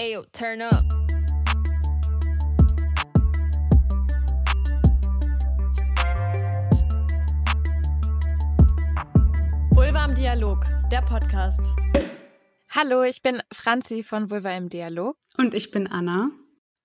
Ayo, turn up. Vulva im Dialog, der Podcast. Hallo, ich bin Franzi von Vulva im Dialog. Und ich bin Anna.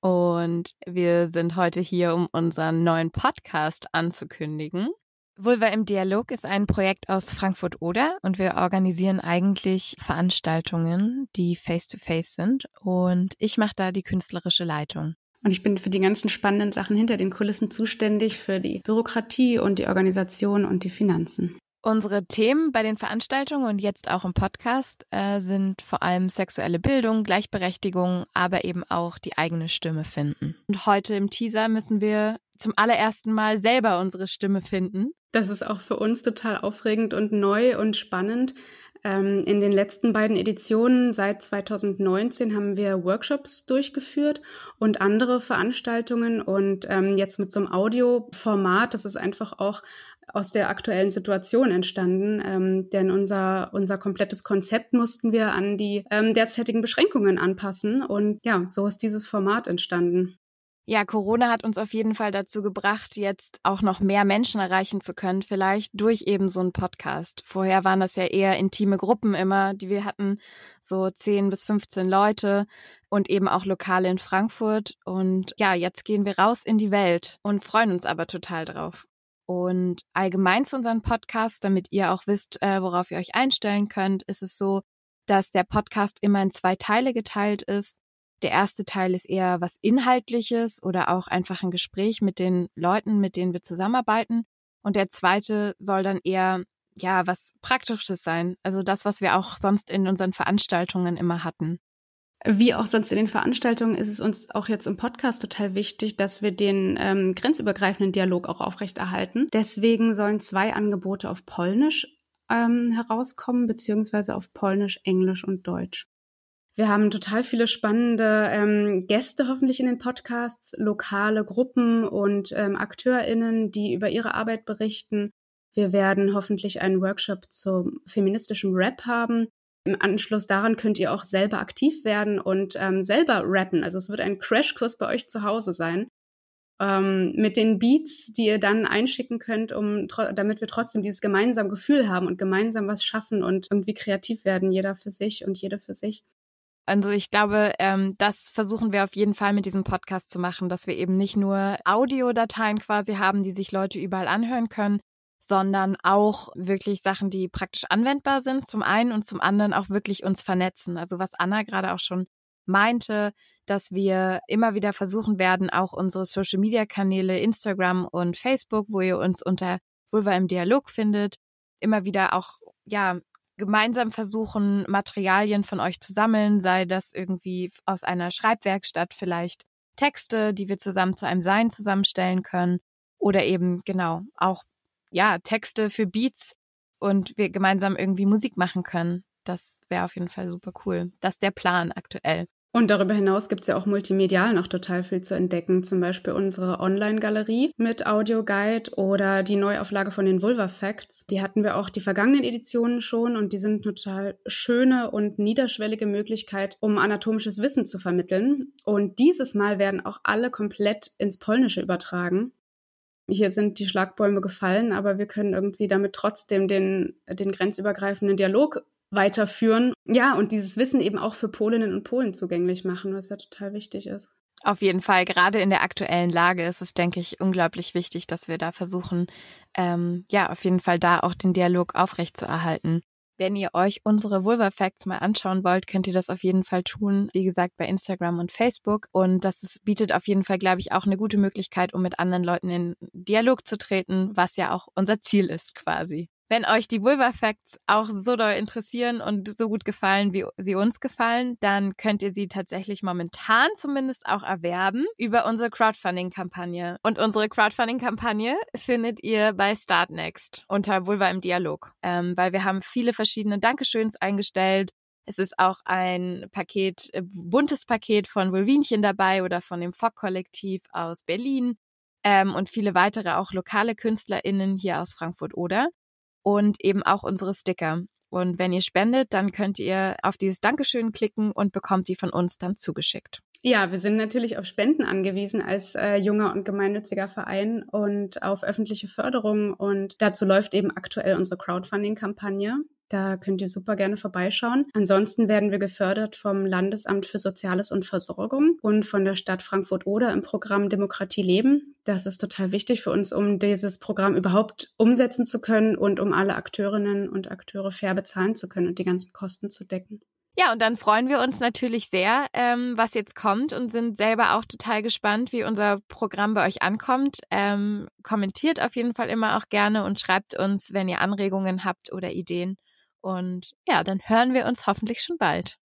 Und wir sind heute hier, um unseren neuen Podcast anzukündigen. Vulva im Dialog ist ein Projekt aus Frankfurt-Oder und wir organisieren eigentlich Veranstaltungen, die face-to-face -face sind. Und ich mache da die künstlerische Leitung. Und ich bin für die ganzen spannenden Sachen hinter den Kulissen zuständig, für die Bürokratie und die Organisation und die Finanzen. Unsere Themen bei den Veranstaltungen und jetzt auch im Podcast äh, sind vor allem sexuelle Bildung, Gleichberechtigung, aber eben auch die eigene Stimme finden. Und heute im Teaser müssen wir zum allerersten Mal selber unsere Stimme finden. Das ist auch für uns total aufregend und neu und spannend. Ähm, in den letzten beiden Editionen seit 2019 haben wir Workshops durchgeführt und andere Veranstaltungen und ähm, jetzt mit so einem Audioformat, das ist einfach auch aus der aktuellen Situation entstanden, ähm, denn unser, unser komplettes Konzept mussten wir an die ähm, derzeitigen Beschränkungen anpassen und ja, so ist dieses Format entstanden. Ja, Corona hat uns auf jeden Fall dazu gebracht, jetzt auch noch mehr Menschen erreichen zu können, vielleicht durch eben so einen Podcast. Vorher waren das ja eher intime Gruppen immer, die wir hatten, so 10 bis 15 Leute und eben auch Lokale in Frankfurt. Und ja, jetzt gehen wir raus in die Welt und freuen uns aber total drauf. Und allgemein zu unserem Podcast, damit ihr auch wisst, äh, worauf ihr euch einstellen könnt, ist es so, dass der Podcast immer in zwei Teile geteilt ist. Der erste Teil ist eher was Inhaltliches oder auch einfach ein Gespräch mit den Leuten, mit denen wir zusammenarbeiten. Und der zweite soll dann eher, ja, was Praktisches sein. Also das, was wir auch sonst in unseren Veranstaltungen immer hatten. Wie auch sonst in den Veranstaltungen ist es uns auch jetzt im Podcast total wichtig, dass wir den ähm, grenzübergreifenden Dialog auch aufrechterhalten. Deswegen sollen zwei Angebote auf Polnisch ähm, herauskommen, beziehungsweise auf Polnisch, Englisch und Deutsch. Wir haben total viele spannende ähm, Gäste hoffentlich in den Podcasts, lokale Gruppen und ähm, AkteurInnen, die über ihre Arbeit berichten. Wir werden hoffentlich einen Workshop zum feministischen Rap haben, im Anschluss daran könnt ihr auch selber aktiv werden und ähm, selber rappen. Also es wird ein Crashkurs bei euch zu Hause sein. Ähm, mit den Beats, die ihr dann einschicken könnt, um damit wir trotzdem dieses gemeinsame Gefühl haben und gemeinsam was schaffen und irgendwie kreativ werden, jeder für sich und jede für sich. Also ich glaube, ähm, das versuchen wir auf jeden Fall mit diesem Podcast zu machen, dass wir eben nicht nur Audiodateien quasi haben, die sich Leute überall anhören können, sondern auch wirklich Sachen, die praktisch anwendbar sind, zum einen und zum anderen auch wirklich uns vernetzen. Also was Anna gerade auch schon meinte, dass wir immer wieder versuchen werden, auch unsere Social-Media-Kanäle Instagram und Facebook, wo ihr uns unter Vulva im Dialog findet, immer wieder auch, ja, gemeinsam versuchen, Materialien von euch zu sammeln, sei das irgendwie aus einer Schreibwerkstatt vielleicht Texte, die wir zusammen zu einem Sein zusammenstellen können oder eben genau auch ja, Texte für Beats und wir gemeinsam irgendwie Musik machen können. Das wäre auf jeden Fall super cool. Das ist der Plan aktuell. Und darüber hinaus gibt es ja auch multimedial noch total viel zu entdecken. Zum Beispiel unsere Online-Galerie mit Audioguide oder die Neuauflage von den Vulva Facts. Die hatten wir auch die vergangenen Editionen schon und die sind total schöne und niederschwellige Möglichkeit, um anatomisches Wissen zu vermitteln. Und dieses Mal werden auch alle komplett ins Polnische übertragen hier sind die Schlagbäume gefallen, aber wir können irgendwie damit trotzdem den, den grenzübergreifenden Dialog weiterführen. Ja, und dieses Wissen eben auch für Polinnen und Polen zugänglich machen, was ja total wichtig ist. Auf jeden Fall, gerade in der aktuellen Lage ist es, denke ich, unglaublich wichtig, dass wir da versuchen, ähm, ja, auf jeden Fall da auch den Dialog aufrechtzuerhalten. Wenn ihr euch unsere Vulva Facts mal anschauen wollt, könnt ihr das auf jeden Fall tun. Wie gesagt, bei Instagram und Facebook. Und das ist, bietet auf jeden Fall, glaube ich, auch eine gute Möglichkeit, um mit anderen Leuten in Dialog zu treten, was ja auch unser Ziel ist quasi. Wenn euch die Vulva Facts auch so doll interessieren und so gut gefallen, wie sie uns gefallen, dann könnt ihr sie tatsächlich momentan zumindest auch erwerben über unsere Crowdfunding-Kampagne. Und unsere Crowdfunding-Kampagne findet ihr bei Startnext unter Vulva im Dialog, ähm, weil wir haben viele verschiedene Dankeschöns eingestellt. Es ist auch ein Paket, äh, buntes Paket von Vulvinchen dabei oder von dem Fock-Kollektiv aus Berlin ähm, und viele weitere auch lokale KünstlerInnen hier aus Frankfurt-Oder. Und eben auch unsere Sticker. Und wenn ihr spendet, dann könnt ihr auf dieses Dankeschön klicken und bekommt die von uns dann zugeschickt. Ja, wir sind natürlich auf Spenden angewiesen als äh, junger und gemeinnütziger Verein und auf öffentliche Förderung. Und dazu läuft eben aktuell unsere Crowdfunding-Kampagne. Da könnt ihr super gerne vorbeischauen. Ansonsten werden wir gefördert vom Landesamt für Soziales und Versorgung und von der Stadt Frankfurt-Oder im Programm Demokratie leben. Das ist total wichtig für uns, um dieses Programm überhaupt umsetzen zu können und um alle Akteurinnen und Akteure fair bezahlen zu können und die ganzen Kosten zu decken. Ja, und dann freuen wir uns natürlich sehr, ähm, was jetzt kommt und sind selber auch total gespannt, wie unser Programm bei euch ankommt. Ähm, kommentiert auf jeden Fall immer auch gerne und schreibt uns, wenn ihr Anregungen habt oder Ideen. Und ja, dann hören wir uns hoffentlich schon bald.